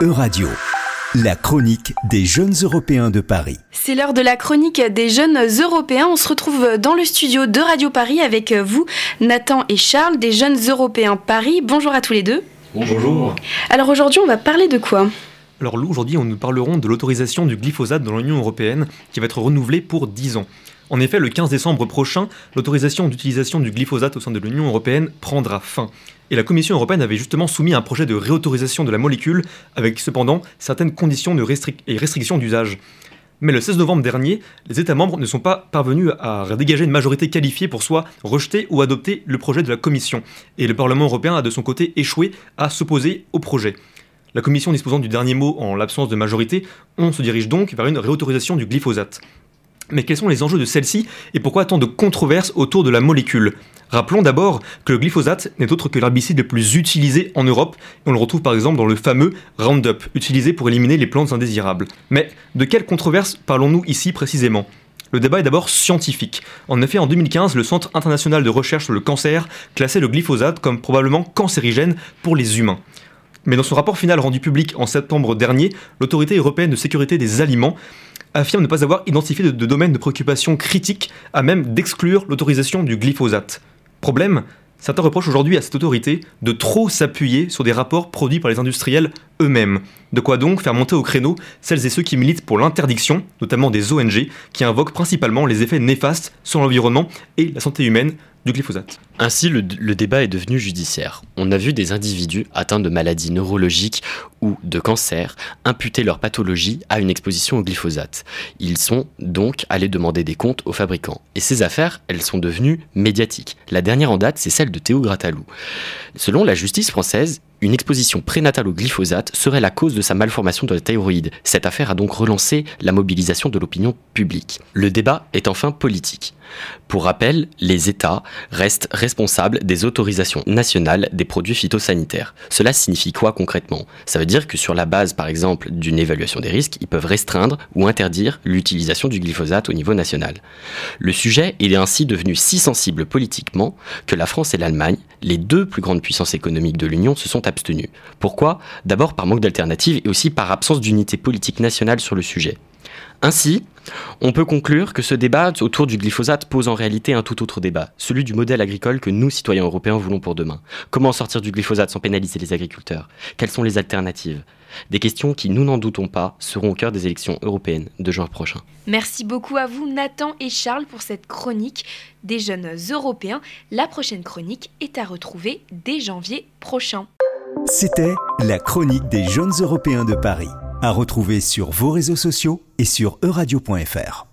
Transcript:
E-Radio, la chronique des jeunes Européens de Paris. C'est l'heure de la chronique des jeunes Européens. On se retrouve dans le studio de Radio Paris avec vous, Nathan et Charles, des jeunes Européens Paris. Bonjour à tous les deux. Bonjour. Alors aujourd'hui, on va parler de quoi? Alors aujourd'hui, nous parlerons de l'autorisation du glyphosate dans l'Union européenne qui va être renouvelée pour 10 ans. En effet, le 15 décembre prochain, l'autorisation d'utilisation du glyphosate au sein de l'Union européenne prendra fin. Et la Commission européenne avait justement soumis un projet de réautorisation de la molécule, avec cependant certaines conditions de et restrictions d'usage. Mais le 16 novembre dernier, les États membres ne sont pas parvenus à dégager une majorité qualifiée pour soit rejeter ou adopter le projet de la Commission. Et le Parlement européen a de son côté échoué à s'opposer au projet. La Commission disposant du dernier mot en l'absence de majorité, on se dirige donc vers une réautorisation du glyphosate. Mais quels sont les enjeux de celle-ci et pourquoi tant de controverses autour de la molécule? Rappelons d'abord que le glyphosate n'est autre que l'herbicide le plus utilisé en Europe, et on le retrouve par exemple dans le fameux Roundup, utilisé pour éliminer les plantes indésirables. Mais de quelle controverse parlons-nous ici précisément? Le débat est d'abord scientifique. En effet, en 2015, le Centre international de recherche sur le cancer classait le glyphosate comme probablement cancérigène pour les humains. Mais dans son rapport final rendu public en septembre dernier, l'autorité européenne de sécurité des aliments affirme ne pas avoir identifié de, domaine de préoccupation critique à même d'exclure l'autorisation du glyphosate. Problème Certains reprochent aujourd'hui à cette autorité de trop s'appuyer sur des rapports produits par les industriels eux-mêmes. De quoi donc faire monter au créneau celles et ceux qui militent pour l'interdiction, notamment des ONG, qui invoquent principalement les effets néfastes sur l'environnement et la santé humaine du glyphosate. Ainsi, le, débat est devenu judiciaire. On a vu des individus atteints de maladies neurologiques ou de cancer imputer leur pathologie à une exposition au glyphosate. Ils sont donc allés demander des comptes aux fabricants. Et ces affaires, elles sont devenues médiatiques. La dernière en date, c'est celle de Théo Gratalou. Selon la justice française, une exposition prénatale au glyphosate serait la cause de sa malformation de la thyroïde. Cette affaire a donc relancé la mobilisation de l'opinion publique. Le débat est enfin politique. Pour rappel, les États restent responsables des autorisations nationales des produits phytosanitaires. Cela signifie quoi concrètement? Ça veut dire que sur la base, par exemple, d'une évaluation des risques, ils peuvent restreindre ou interdire l'utilisation du glyphosate au niveau national. Le sujet est ainsi devenu si sensible politiquement que la France et l'Allemagne, les deux plus grandes puissances économiques de l'Union, se sont abstenus. Pourquoi? D'abord par manque d'alternatives et aussi par absence d'unité politique nationale sur le sujet. Ainsi, on peut conclure que ce débat autour du glyphosate pose en réalité un tout autre débat, celui du modèle agricole que nous, citoyens européens, voulons pour demain. Comment sortir du glyphosate sans pénaliser les agriculteurs? Quelles sont les alternatives? Des questions qui, nous n'en doutons pas, seront au cœur des élections européennes de juin prochain. Merci beaucoup à vous, Nathan et Charles, pour cette chronique des jeunes européens. La prochaine chronique est à retrouver dès janvier prochain. C'était la chronique des jeunes européens de Paris, à retrouver sur vos réseaux sociaux et sur euradio.fr.